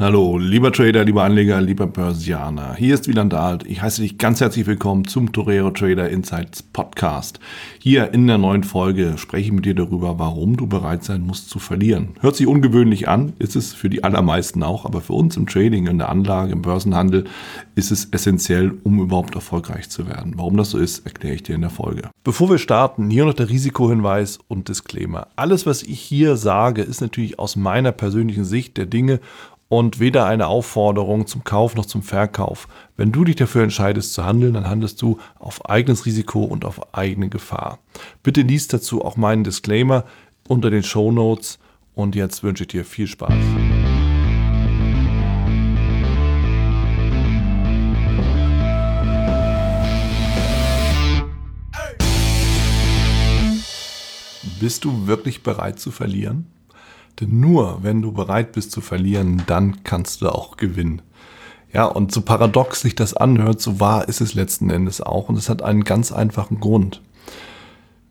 Hallo, lieber Trader, lieber Anleger, lieber Börsianer. Hier ist Wieland Dahlt. Ich heiße dich ganz herzlich willkommen zum Torero Trader Insights Podcast. Hier in der neuen Folge spreche ich mit dir darüber, warum du bereit sein musst zu verlieren. Hört sich ungewöhnlich an, ist es für die allermeisten auch, aber für uns im Trading, in der Anlage, im Börsenhandel ist es essentiell, um überhaupt erfolgreich zu werden. Warum das so ist, erkläre ich dir in der Folge. Bevor wir starten, hier noch der Risikohinweis und Disclaimer. Alles, was ich hier sage, ist natürlich aus meiner persönlichen Sicht der Dinge und weder eine Aufforderung zum Kauf noch zum Verkauf. Wenn du dich dafür entscheidest zu handeln, dann handelst du auf eigenes Risiko und auf eigene Gefahr. Bitte liest dazu auch meinen Disclaimer unter den Show Notes und jetzt wünsche ich dir viel Spaß. Bist du wirklich bereit zu verlieren? Denn nur wenn du bereit bist zu verlieren, dann kannst du auch gewinnen. Ja, und so paradox sich das anhört, so wahr ist es letzten Endes auch. Und es hat einen ganz einfachen Grund.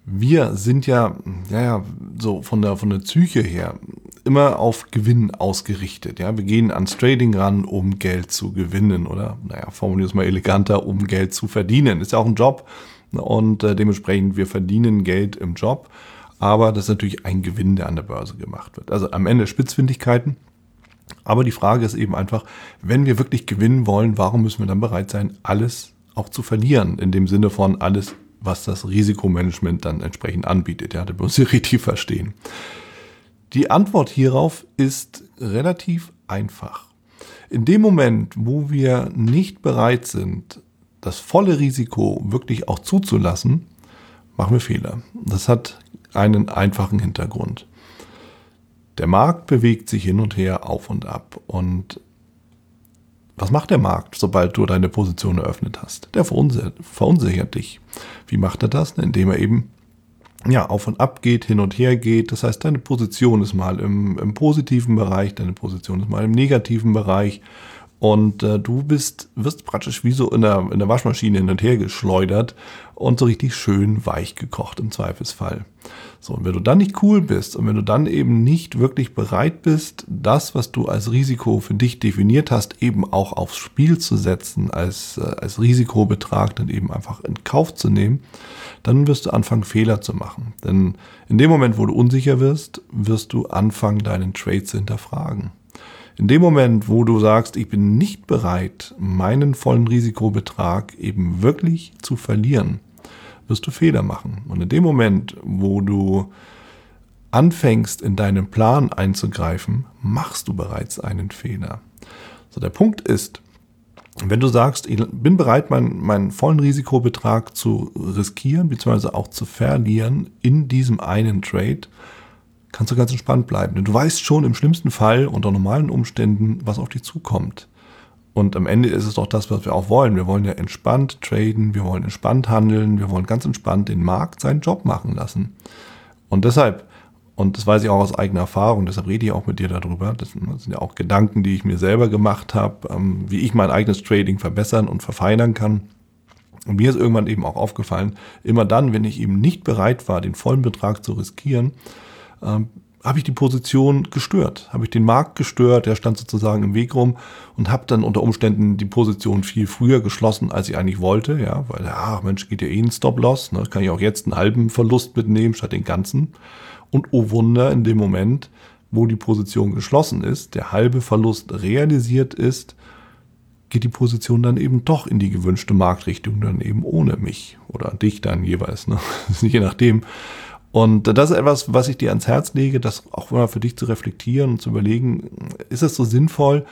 Wir sind ja, ja, so von der, von der Psyche her immer auf Gewinn ausgerichtet. Ja, wir gehen ans Trading ran, um Geld zu gewinnen oder, naja, formulieren wir es mal eleganter, um Geld zu verdienen. Ist ja auch ein Job und äh, dementsprechend wir verdienen Geld im Job aber das ist natürlich ein Gewinn, der an der Börse gemacht wird. Also am Ende Spitzfindigkeiten. Aber die Frage ist eben einfach, wenn wir wirklich gewinnen wollen, warum müssen wir dann bereit sein, alles auch zu verlieren? In dem Sinne von alles, was das Risikomanagement dann entsprechend anbietet. Ja, da muss Sie richtig verstehen. Die Antwort hierauf ist relativ einfach. In dem Moment, wo wir nicht bereit sind, das volle Risiko wirklich auch zuzulassen, machen wir Fehler. Das hat einen einfachen Hintergrund. Der Markt bewegt sich hin und her auf und ab. Und was macht der Markt, sobald du deine Position eröffnet hast? Der verunsichert dich. Wie macht er das? Indem er eben ja, auf und ab geht, hin und her geht. Das heißt, deine Position ist mal im, im positiven Bereich, deine Position ist mal im negativen Bereich. Und äh, du bist, wirst praktisch wie so in der, in der Waschmaschine hin und her geschleudert und so richtig schön weich gekocht im Zweifelsfall. So, und wenn du dann nicht cool bist und wenn du dann eben nicht wirklich bereit bist, das, was du als Risiko für dich definiert hast, eben auch aufs Spiel zu setzen, als, äh, als Risikobetrag dann eben einfach in Kauf zu nehmen, dann wirst du anfangen, Fehler zu machen. Denn in dem Moment, wo du unsicher wirst, wirst du anfangen, deinen Trade zu hinterfragen. In dem Moment, wo du sagst, ich bin nicht bereit, meinen vollen Risikobetrag eben wirklich zu verlieren, wirst du Fehler machen. Und in dem Moment, wo du anfängst, in deinen Plan einzugreifen, machst du bereits einen Fehler. So, der Punkt ist, wenn du sagst, ich bin bereit, meinen, meinen vollen Risikobetrag zu riskieren, beziehungsweise auch zu verlieren in diesem einen Trade, kannst du ganz entspannt bleiben. Denn du weißt schon im schlimmsten Fall unter normalen Umständen, was auf dich zukommt. Und am Ende ist es doch das, was wir auch wollen. Wir wollen ja entspannt traden, wir wollen entspannt handeln, wir wollen ganz entspannt den Markt seinen Job machen lassen. Und deshalb, und das weiß ich auch aus eigener Erfahrung, deshalb rede ich auch mit dir darüber, das sind ja auch Gedanken, die ich mir selber gemacht habe, ähm, wie ich mein eigenes Trading verbessern und verfeinern kann. Und mir ist irgendwann eben auch aufgefallen, immer dann, wenn ich eben nicht bereit war, den vollen Betrag zu riskieren, ähm, habe ich die Position gestört, habe ich den Markt gestört, der stand sozusagen im Weg rum und habe dann unter Umständen die Position viel früher geschlossen, als ich eigentlich wollte, ja, weil, ja, Mensch, geht ja eh ein Stop-Loss, ne, kann ich auch jetzt einen halben Verlust mitnehmen statt den ganzen. Und oh Wunder, in dem Moment, wo die Position geschlossen ist, der halbe Verlust realisiert ist, geht die Position dann eben doch in die gewünschte Marktrichtung, dann eben ohne mich oder dich dann jeweils, ne? je nachdem. Und das ist etwas, was ich dir ans Herz lege, das auch mal für dich zu reflektieren und zu überlegen, ist es so sinnvoll,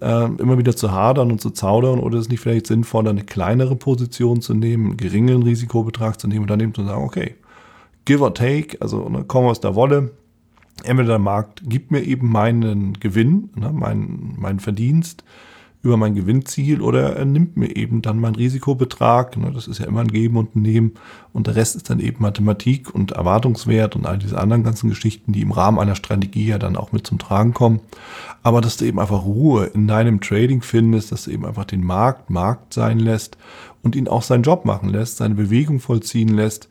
äh, immer wieder zu hadern und zu zaudern oder ist es nicht vielleicht sinnvoll, eine kleinere Position zu nehmen, einen geringeren Risikobetrag zu nehmen und dann eben zu sagen, okay, give or take, also ne, komm aus der Wolle, entweder der Markt gibt mir eben meinen Gewinn, ne, meinen, meinen Verdienst, über mein Gewinnziel oder er nimmt mir eben dann meinen Risikobetrag. Ne, das ist ja immer ein Geben und ein Nehmen. Und der Rest ist dann eben Mathematik und Erwartungswert und all diese anderen ganzen Geschichten, die im Rahmen einer Strategie ja dann auch mit zum Tragen kommen. Aber dass du eben einfach Ruhe in deinem Trading findest, dass du eben einfach den Markt Markt sein lässt und ihn auch seinen Job machen lässt, seine Bewegung vollziehen lässt,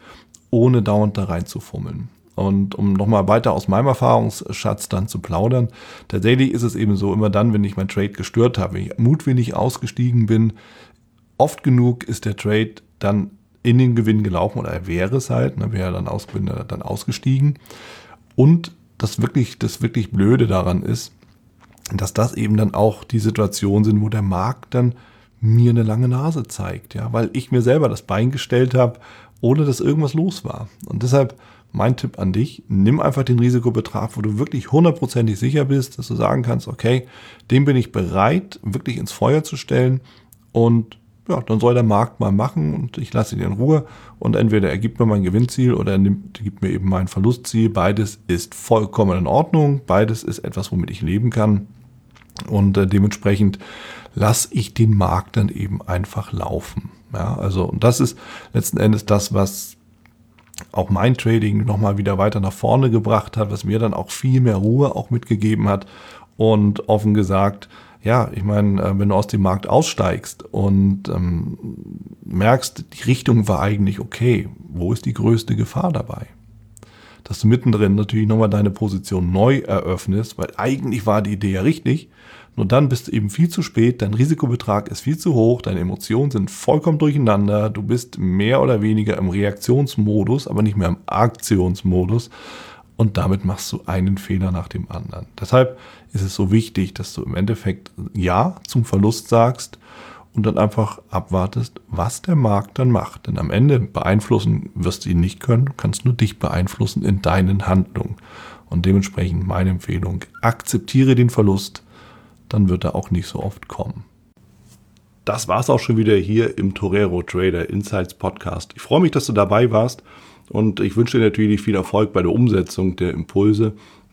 ohne dauernd da reinzufummeln. Und um nochmal weiter aus meinem Erfahrungsschatz dann zu plaudern, tatsächlich ist es eben so, immer dann, wenn ich mein Trade gestört habe, wenn ich mutwillig ausgestiegen bin, oft genug ist der Trade dann in den Gewinn gelaufen oder er wäre es halt, ne, wäre dann, aus, dann ausgestiegen. Und das wirklich, das wirklich Blöde daran ist, dass das eben dann auch die Situation sind, wo der Markt dann mir eine lange Nase zeigt, ja, weil ich mir selber das Bein gestellt habe, ohne dass irgendwas los war. Und deshalb mein Tipp an dich, nimm einfach den Risikobetrag, wo du wirklich hundertprozentig sicher bist, dass du sagen kannst, okay, den bin ich bereit, wirklich ins Feuer zu stellen und ja, dann soll der Markt mal machen und ich lasse ihn in Ruhe und entweder er gibt mir mein Gewinnziel oder er nimmt, gibt mir eben mein Verlustziel. Beides ist vollkommen in Ordnung. Beides ist etwas, womit ich leben kann. Und äh, dementsprechend lasse ich den Markt dann eben einfach laufen. Ja, also, und das ist letzten Endes das, was auch mein Trading nochmal wieder weiter nach vorne gebracht hat, was mir dann auch viel mehr Ruhe auch mitgegeben hat. Und offen gesagt, ja, ich meine, äh, wenn du aus dem Markt aussteigst und ähm, merkst, die Richtung war eigentlich okay, wo ist die größte Gefahr dabei? Dass du mittendrin natürlich nochmal deine Position neu eröffnest, weil eigentlich war die Idee ja richtig, nur dann bist du eben viel zu spät, dein Risikobetrag ist viel zu hoch, deine Emotionen sind vollkommen durcheinander, du bist mehr oder weniger im Reaktionsmodus, aber nicht mehr im Aktionsmodus und damit machst du einen Fehler nach dem anderen. Deshalb ist es so wichtig, dass du im Endeffekt Ja zum Verlust sagst und dann einfach abwartest, was der Markt dann macht. Denn am Ende beeinflussen wirst du ihn nicht können, du kannst nur dich beeinflussen in deinen Handlungen. Und dementsprechend meine Empfehlung, akzeptiere den Verlust, dann wird er auch nicht so oft kommen. Das war's auch schon wieder hier im Torero Trader Insights Podcast. Ich freue mich, dass du dabei warst und ich wünsche dir natürlich viel Erfolg bei der Umsetzung der Impulse.